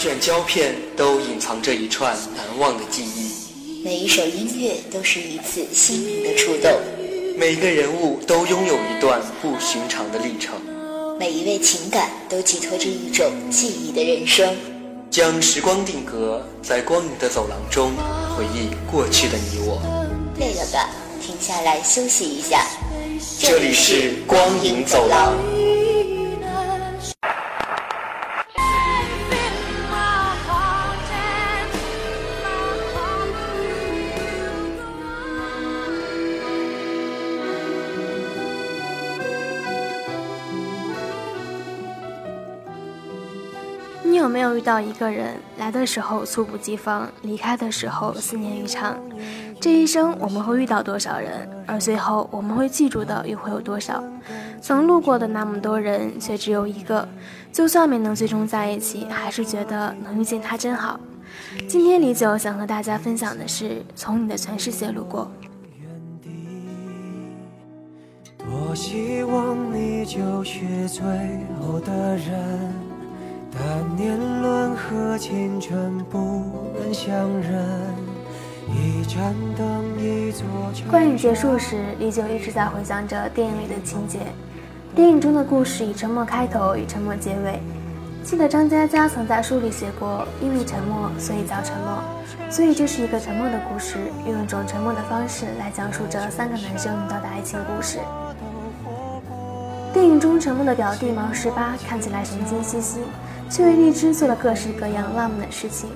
卷胶片都隐藏着一串难忘的记忆，每一首音乐都是一次心灵的触动，每个人物都拥有一段不寻常的历程，每一位情感都寄托着一种记忆的人生。将时光定格在光影的走廊中，回忆过去的你我。累了吧？停下来休息一下。这里是光影走廊。遇到一个人，来的时候猝不及防，离开的时候思念愈长？这一生我们会遇到多少人，而最后我们会记住的又会有多少？曾路过的那么多人，却只有一个，就算没能最终在一起，还是觉得能遇见他真好。今天李九想和大家分享的是，从你的全世界路过。多希望你就是最后的人，但年轮和青春不忍相认。观影结束时，李九一直在回想着电影里的情节。电影中的故事以沉默开头，以沉默结尾。记得张嘉佳曾在书里写过：“因为沉默，所以叫沉默。”所以这是一个沉默的故事，用一种沉默的方式来讲述着三个男生遇到的爱情故事。电影中沉默的表弟毛十八看起来神经兮兮。却为荔枝做了各式各样浪漫的事情，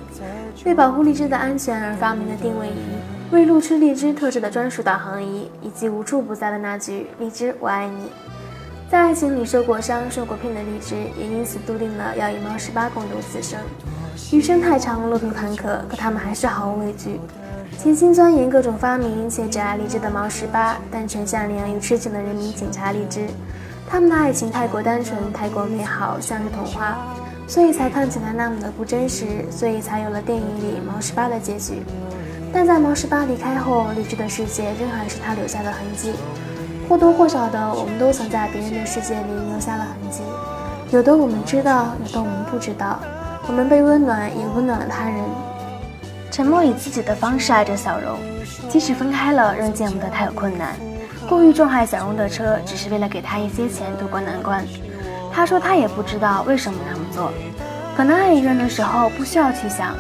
为保护荔枝的安全而发明的定位仪，为路痴荔枝特制的专属导航仪，以及无处不在的那句“荔枝我爱你”。在爱情里受过伤、受过骗的荔枝，也因此笃定了要与毛十八共度此生。余生太长，路途坎坷，可他们还是毫无畏惧，潜心钻研各种发明，且只爱荔枝的毛十八，单纯善良又痴情的人民警察荔枝。他们的爱情太过单纯，太过美好，像是童话。所以才看起来那么的不真实，所以才有了电影里毛十八的结局。但在毛十八离开后，荔枝的世界仍然是他留下的痕迹。或多或少的，我们都曾在别人的世界里留下了痕迹。有的我们知道，有的我们不知道。我们被温暖，也温暖了他人。沉默以自己的方式爱着小荣，即使分开了，仍见不得他有困难。故意撞坏小荣的车，只是为了给他一些钱渡过难关。他说他也不知道为什么那么做，可能爱一个人的时候不需要去想。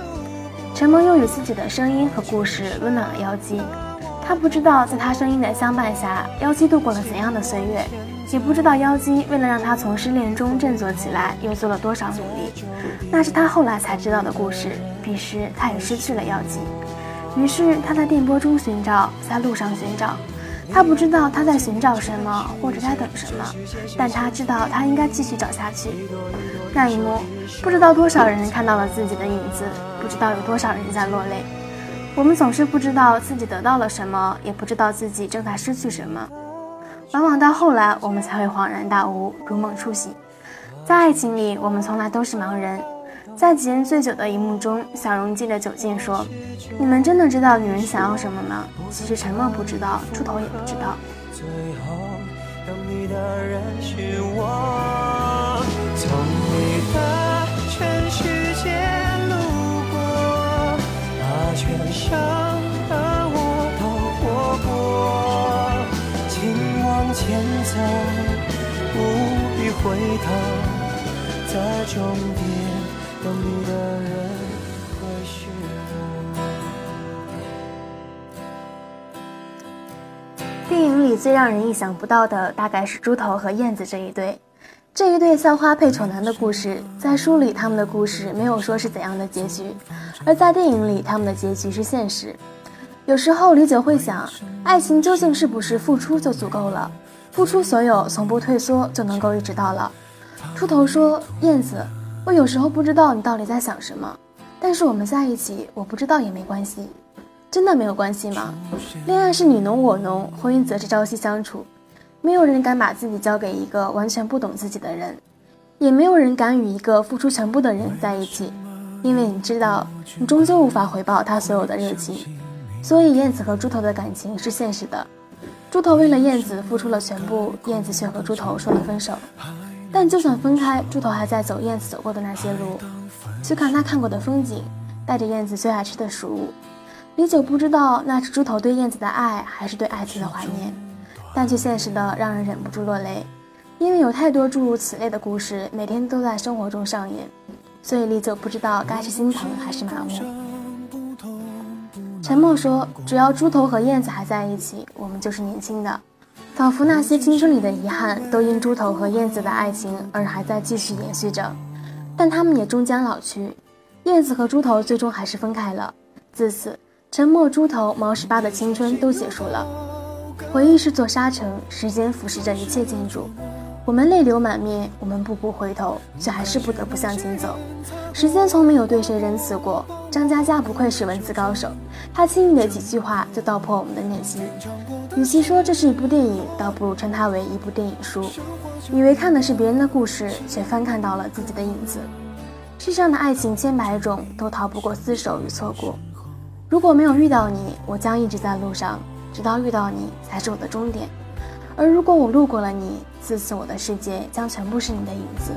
陈萌又以自己的声音和故事温暖了妖姬，他不知道在他声音的相伴下，妖姬度过了怎样的岁月，也不知道妖姬为了让他从失恋中振作起来，又做了多少努力。那是他后来才知道的故事。彼时他也失去了妖姬，于是他在电波中寻找，在路上寻找。他不知道他在寻找什么，或者在等什么，但他知道他应该继续找下去。那一幕，不知道多少人看到了自己的影子，不知道有多少人在落泪。我们总是不知道自己得到了什么，也不知道自己正在失去什么。往往到后来，我们才会恍然大悟，如梦初醒。在爱情里，我们从来都是盲人。在几人醉酒的一幕中，小荣借着酒劲说：“你们真的知道女人想要什么吗？其实沉默不知道，出头也不知道。”最后等你的人是我，从你的全世界路过，把全生的我都活过，请往前走，不必回头，在终点。等你的人会是电影里最让人意想不到的，大概是猪头和燕子这一对。这一对校花配丑男的故事，在书里他们的故事没有说是怎样的结局，而在电影里他们的结局是现实。有时候李九会想，爱情究竟是不是付出就足够了？付出所有，从不退缩，就能够一直到老？猪头说：“燕子。”我有时候不知道你到底在想什么，但是我们在一起，我不知道也没关系，真的没有关系吗？恋爱是你侬我侬，婚姻则是朝夕相处，没有人敢把自己交给一个完全不懂自己的人，也没有人敢与一个付出全部的人在一起，因为你知道，你终究无法回报他所有的热情，所以燕子和猪头的感情是现实的，猪头为了燕子付出了全部，燕子却和猪头说了分手。但就算分开，猪头还在走燕子走过的那些路。去看他看过的风景，带着燕子最爱吃的食物。李九不知道那是猪头对燕子的爱，还是对爱情的怀念，但却现实的让人忍不住落泪，因为有太多诸如此类的故事每天都在生活中上演，所以李九不知道该是心疼还是麻木。沉默说：“只要猪头和燕子还在一起，我们就是年轻的。”仿佛那些青春里的遗憾，都因猪头和燕子的爱情而还在继续延续着，但他们也终将老去。燕子和猪头最终还是分开了。自此，沉默、猪头、毛十八的青春都结束了。回忆是座沙城，时间腐蚀着一切建筑。我们泪流满面，我们步步回头，却还是不得不向前走。时间从没有对谁仁慈过。张嘉佳不愧是文字高手，他轻易的几句话就道破我们的内心。与其说这是一部电影，倒不如称它为一部电影书。以为看的是别人的故事，却翻看到了自己的影子。世上的爱情千百种，都逃不过厮守与错过。如果没有遇到你，我将一直在路上，直到遇到你才是我的终点。而如果我路过了你，自此我的世界将全部是你的影子。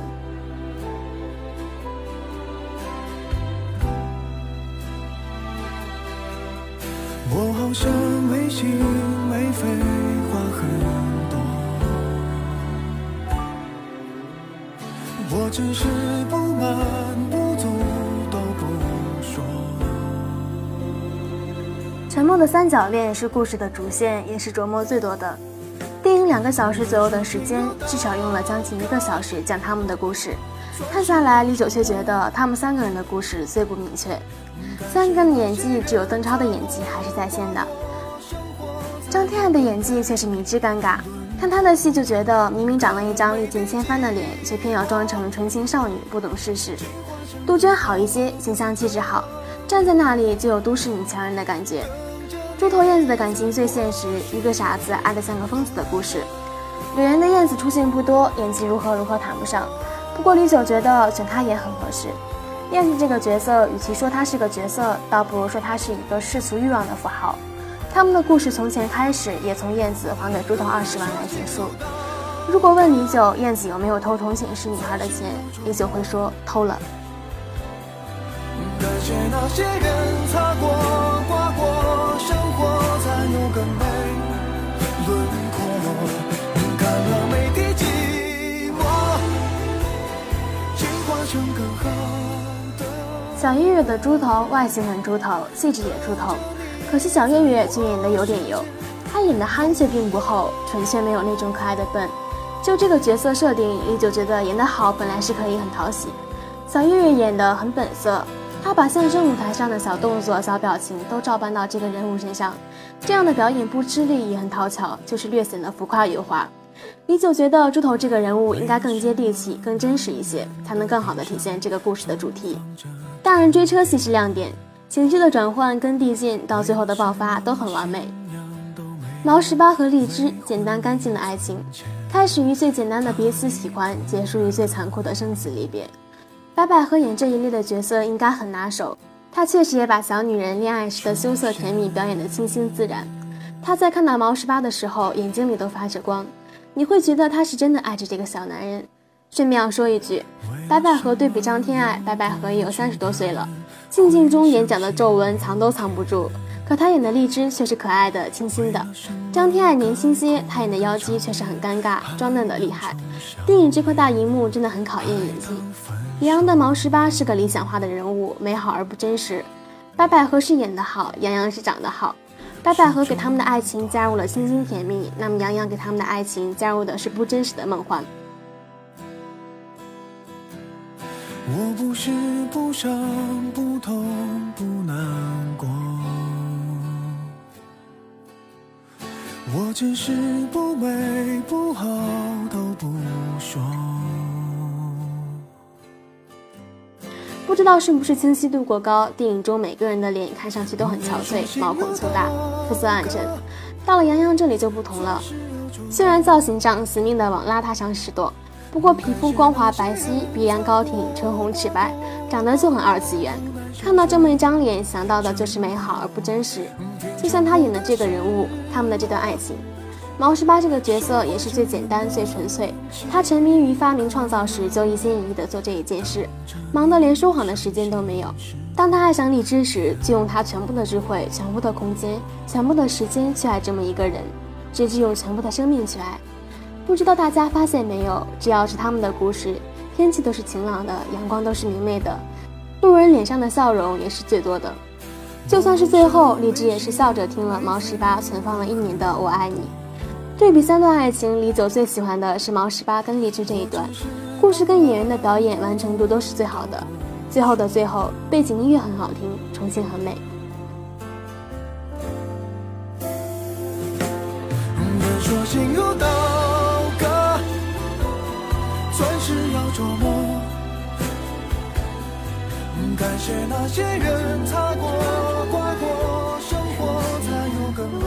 我好像没心没肺，话很多。我只是不满不足都不说。沉默的三角恋是故事的主线，也是琢磨最多的。电影两个小时左右的时间，至少用了将近一个小时讲他们的故事。看下来，李九却觉得他们三个人的故事最不明确。三个人的演技，只有邓超的演技还是在线的，张天爱的演技却是迷之尴尬。看他的戏就觉得，明明长了一张历尽千帆的脸，却偏要装成纯情少女，不懂世事。杜鹃好一些，形象气质好，站在那里就有都市女强人的感觉。猪头燕子的感情最现实，一个傻子爱得像个疯子的故事。女人的燕子出现不多，演技如何如何谈不上。不过李九觉得选她也很合适。燕子这个角色，与其说她是个角色，倒不如说她是一个世俗欲望的符号。他们的故事从前开始，也从燕子还给猪头二十万来结束。如果问李九，燕子有没有偷同寝室女孩的钱，李九会说偷了。感谢那些人擦过、刮过，生活才有个美轮廓。看了每滴寂寞，进化成更好。小月月的猪头外形很猪头，气质也猪头，可惜小月月却演得有点油。她演的憨却并不厚，纯却没有那种可爱的笨。就这个角色设定，李九觉得演得好本来是可以很讨喜。小月月演得很本色，她把相声舞台上的小动作、小表情都照搬到这个人物身上，这样的表演不吃力也很讨巧，就是略显得浮夸油滑。李九觉得猪头这个人物应该更接地气、更真实一些，才能更好的体现这个故事的主题。大人追车戏是亮点，情绪的转换跟递进到最后的爆发都很完美。毛十八和荔枝简单干净的爱情，开始于最简单的彼此喜欢，结束于最残酷的生死离别。白百合演这一类的角色应该很拿手，她确实也把小女人恋爱时的羞涩甜蜜表演得清新自然。她在看到毛十八的时候，眼睛里都发着光，你会觉得她是真的爱着这个小男人。顺便要说一句，白百合对比张天爱，白百合也有三十多岁了，静静中眼角的皱纹藏都藏不住。可她演的荔枝却是可爱的、清新的。张天爱年轻些，她演的妖姬却是很尴尬、装嫩的厉害。电影这块大荧幕真的很考验演技。李阳的毛十八是个理想化的人物，美好而不真实。白百合是演得好，杨洋是长得好。白百合给他们的爱情加入了清新甜蜜，那么杨洋给他们的爱情加入的是不真实的梦幻。我不是不伤不痛不难过，我只是不美不好都不说。不知道是不是清晰度过高，电影中每个人的脸看上去都很憔悴，毛孔粗大，肤色暗沉。到了杨洋这里就不同了，虽然造型上死命的往邋遢上使舵。不过皮肤光滑白皙，鼻梁高挺，唇红齿白，长得就很二次元。看到这么一张脸，想到的就是美好而不真实。就像他演的这个人物，他们的这段爱情，毛十八这个角色也是最简单、最纯粹。他沉迷于发明创造时，就一心一意地做这一件事，忙得连说谎的时间都没有。当他爱上荔枝时，就用他全部的智慧、全部的空间、全部的时间去爱这么一个人，直至用全部的生命去爱。不知道大家发现没有，只要是他们的故事，天气都是晴朗的，阳光都是明媚的，路人脸上的笑容也是最多的。就算是最后，荔枝也是笑着听了毛十八存放了一年的“我爱你”。对比三段爱情，李九最喜欢的是毛十八跟荔枝这一段，故事跟演员的表演完成度都是最好的。最后的最后，背景音乐很好听，重庆很美。说心有刀琢磨。感谢那些人擦过、刮过，生活才有更美。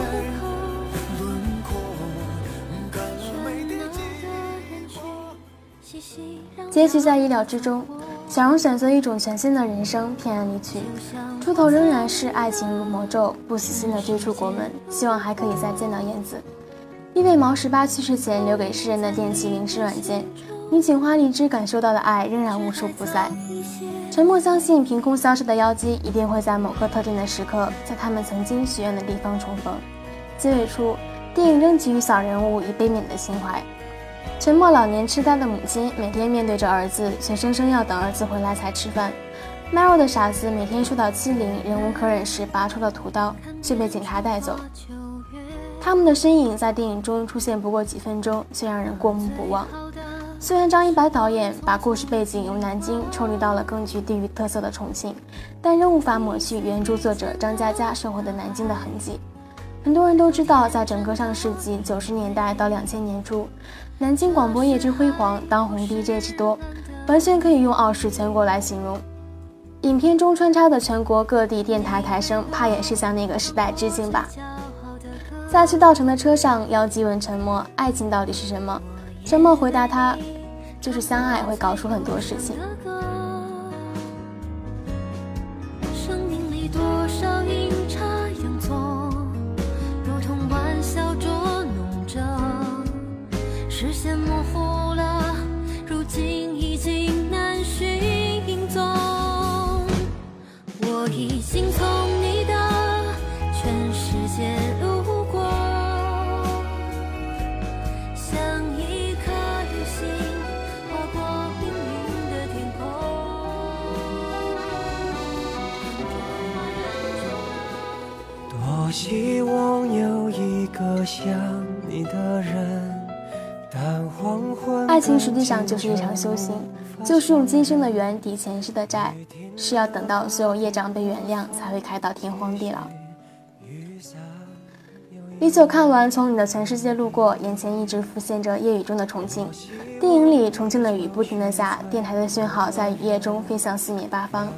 结局在意料之中，小荣选择一种全新的人生，偏安离去，出头仍然是爱情如魔咒，不死心的追出国门，希望还可以再见到燕子。因为毛十八去世前留给世人的电器零食软件，你锦花荔枝感受到的爱仍然无处不在。沉默相信，凭空消失的妖姬一定会在某个特定的时刻，在他们曾经许愿的地方重逢。结尾处，电影仍给予小人物以悲悯的情怀。沉默老年痴呆的母亲每天面对着儿子，却生生要等儿子回来才吃饭。卖肉的傻子每天受到欺凌，忍无可忍时拔出了屠刀，却被警察带走。他们的身影在电影中出现不过几分钟，却让人过目不忘。虽然张一白导演把故事背景由南京抽离到了更具地域特色的重庆，但仍无法抹去原著作者张嘉佳生活的南京的痕迹。很多人都知道，在整个上世纪九十年代到两千年初。南京广播业之辉煌，当红 DJ 之多，完全可以用傲视全国来形容。影片中穿插的全国各地电台台声，怕也是向那个时代致敬吧。在去稻城的车上，妖姬问沉默：“爱情到底是什么？”沉默回答他：“就是相爱会搞出很多事情。”已经从希望有一个像你的人。爱情实际上就是一场修行，就是用今生的缘抵前世的债，是要等到所有业障被原谅，才会开到天荒地老。李九看完《从你的全世界路过》，眼前一直浮现着夜雨中的重庆。电影里，重庆的雨不停的下，电台的讯号在雨夜中飞向四面八方，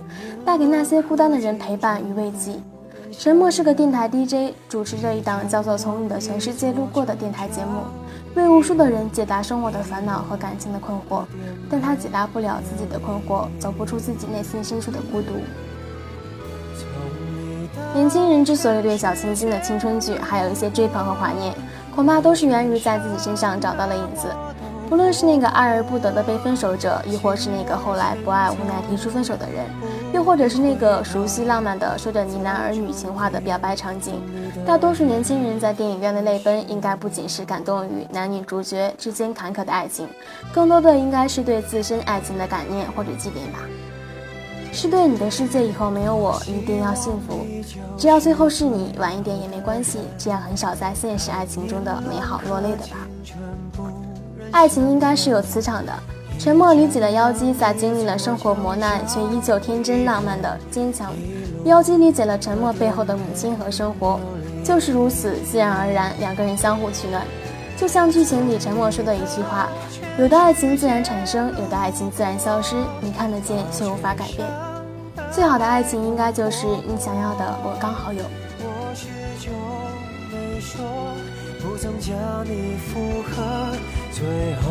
带给那些孤单的人陪伴与慰藉。沉默是个电台 DJ，主持着一档叫做《从你的全世界路过》的电台节目，为无数的人解答生活的烦恼和感情的困惑，但他解答不了自己的困惑，走不出自己内心深处的孤独。年轻人之所以对小清新的青春剧还有一些追捧和怀念，恐怕都是源于在自己身上找到了影子。不论是那个爱而不得的被分手者，亦或是那个后来不爱无奈提出分手的人，又或者是那个熟悉浪漫的说着呢喃儿女情话的表白场景，大多数年轻人在电影院的泪奔，应该不仅是感动于男女主角之间坎坷的爱情，更多的应该是对自身爱情的感念或者祭奠吧。是对你的世界以后没有我，一定要幸福。只要最后是你，晚一点也没关系，这样很少在现实爱情中的美好落泪的吧。爱情应该是有磁场的。沉默理解了妖姬在经历了生活磨难，却依旧天真浪漫的坚强。妖姬理解了沉默背后的母亲和生活，就是如此自然而然，两个人相互取暖。就像剧情里沉默说的一句话：“有的爱情自然产生，有的爱情自然消失，你看得见却无法改变。最好的爱情应该就是你想要的，我刚好有。”不曾将你附和，最后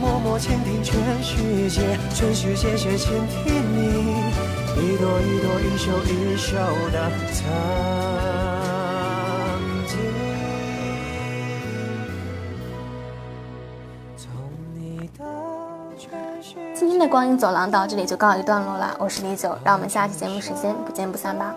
默默倾听全世界，全世界却倾听你，一朵一朵，一袖一袖的曾经。从你的全世界今天的光影走廊到这里就告一段落了，我是李九，让我们下期节目时间不见不散吧。